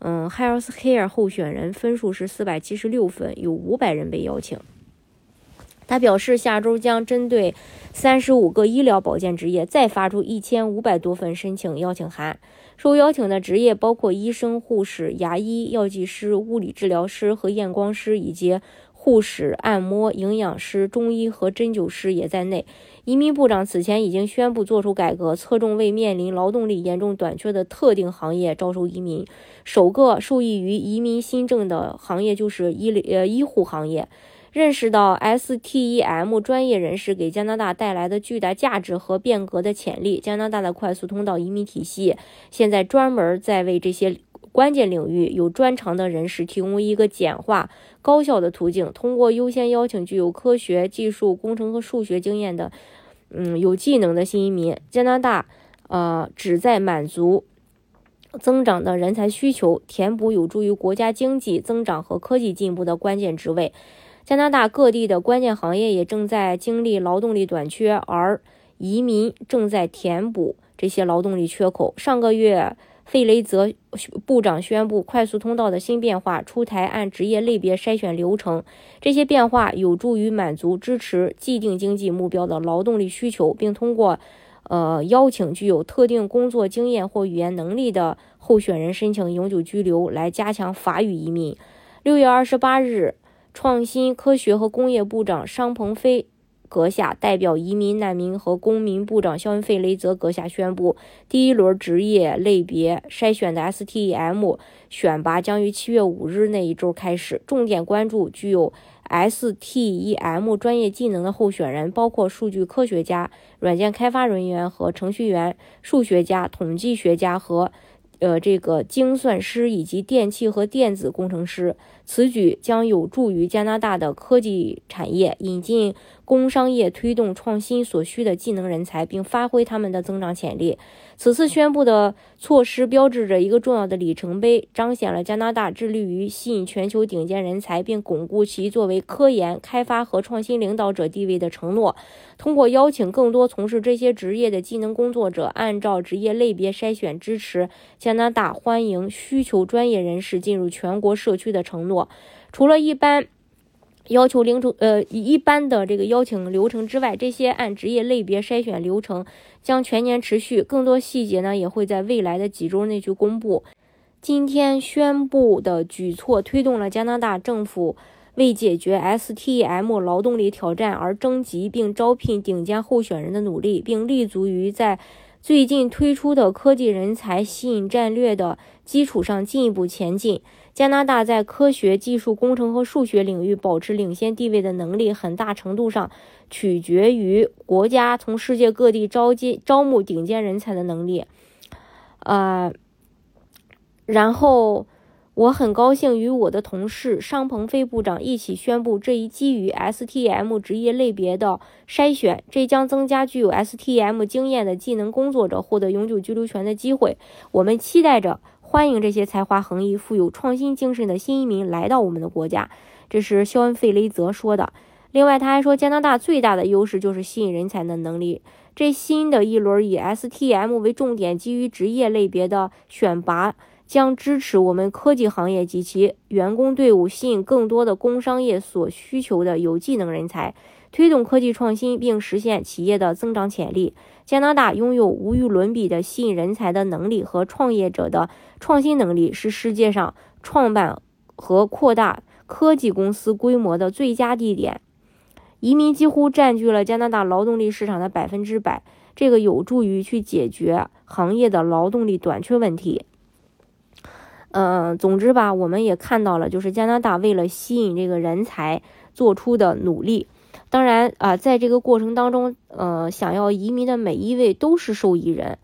嗯，Health Care 候选人分数是四百七十六分，有五百人被邀请。他表示，下周将针对三十五个医疗保健职业再发出一千五百多份申请邀请函。受邀请的职业包括医生、护士、牙医、药剂师、物理治疗师和验光师，以及。护士、按摩、营养师、中医和针灸师也在内。移民部长此前已经宣布做出改革，侧重为面临劳动力严重短缺的特定行业招收移民。首个受益于移民新政的行业就是医呃医护行业。认识到 STEM 专业人士给加拿大带来的巨大价值和变革的潜力，加拿大的快速通道移民体系现在专门在为这些。关键领域有专长的人士提供一个简化、高效的途径，通过优先邀请具有科学技术、工程和数学经验的，嗯，有技能的新移民。加拿大，呃，旨在满足增长的人才需求，填补有助于国家经济增长和科技进步的关键职位。加拿大各地的关键行业也正在经历劳动力短缺，而移民正在填补这些劳动力缺口。上个月。费雷泽部长宣布快速通道的新变化，出台按职业类别筛选流程。这些变化有助于满足支持既定经济目标的劳动力需求，并通过呃邀请具有特定工作经验或语言能力的候选人申请永久居留，来加强法语移民。六月二十八日，创新科学和工业部长商鹏飞。阁下代表移民、难民和公民部长肖恩·费雷泽阁下宣布，第一轮职业类别筛选的 STEM 选拔将于七月五日那一周开始，重点关注具有 STEM 专业技能的候选人，包括数据科学家、软件开发人员和程序员、数学家、统计学家和。呃，这个精算师以及电气和电子工程师，此举将有助于加拿大的科技产业引进工商业推动创新所需的技能人才，并发挥他们的增长潜力。此次宣布的措施标志着一个重要的里程碑，彰显了加拿大致力于吸引全球顶尖人才，并巩固其作为科研、开发和创新领导者地位的承诺。通过邀请更多从事这些职业的技能工作者，按照职业类别筛选，支持加拿大欢迎需求专业人士进入全国社区的承诺。除了一般。要求流程，呃，以一般的这个邀请流程之外，这些按职业类别筛选流程将全年持续，更多细节呢也会在未来的几周内去公布。今天宣布的举措推动了加拿大政府为解决 STEM 劳动力挑战而征集并招聘顶尖候选人的努力，并立足于在。最近推出的科技人才吸引战略的基础上进一步前进。加拿大在科学技术、工程和数学领域保持领先地位的能力，很大程度上取决于国家从世界各地招接招募顶尖人才的能力。呃，然后。我很高兴与我的同事商鹏飞部长一起宣布这一基于 STM 职业类别的筛选，这将增加具有 STM 经验的技能工作者获得永久居留权的机会。我们期待着欢迎这些才华横溢、富有创新精神的新移民来到我们的国家。这是肖恩·费雷泽说的。另外，他还说，加拿大最大的优势就是吸引人才的能力。这新的一轮以 STM 为重点、基于职业类别的选拔。将支持我们科技行业及其员工队伍，吸引更多的工商业所需求的有技能人才，推动科技创新，并实现企业的增长潜力。加拿大拥有无与伦比的吸引人才的能力和创业者的创新能力，是世界上创办和扩大科技公司规模的最佳地点。移民几乎占据了加拿大劳动力市场的百分之百，这个有助于去解决行业的劳动力短缺问题。嗯，总之吧，我们也看到了，就是加拿大为了吸引这个人才做出的努力。当然啊，在这个过程当中，呃，想要移民的每一位都是受益人，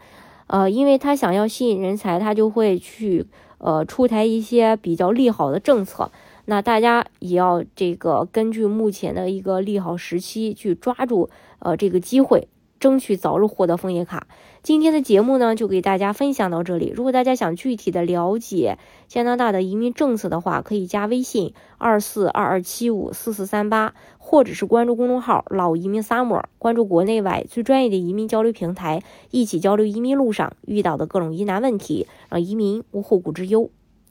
呃，因为他想要吸引人才，他就会去呃出台一些比较利好的政策。那大家也要这个根据目前的一个利好时期去抓住呃这个机会，争取早日获得枫叶卡。今天的节目呢，就给大家分享到这里。如果大家想具体的了解加拿大的移民政策的话，可以加微信二四二二七五四四三八，或者是关注公众号“老移民 summer”，关注国内外最专业的移民交流平台，一起交流移民路上遇到的各种疑难问题，让移民无后顾之忧。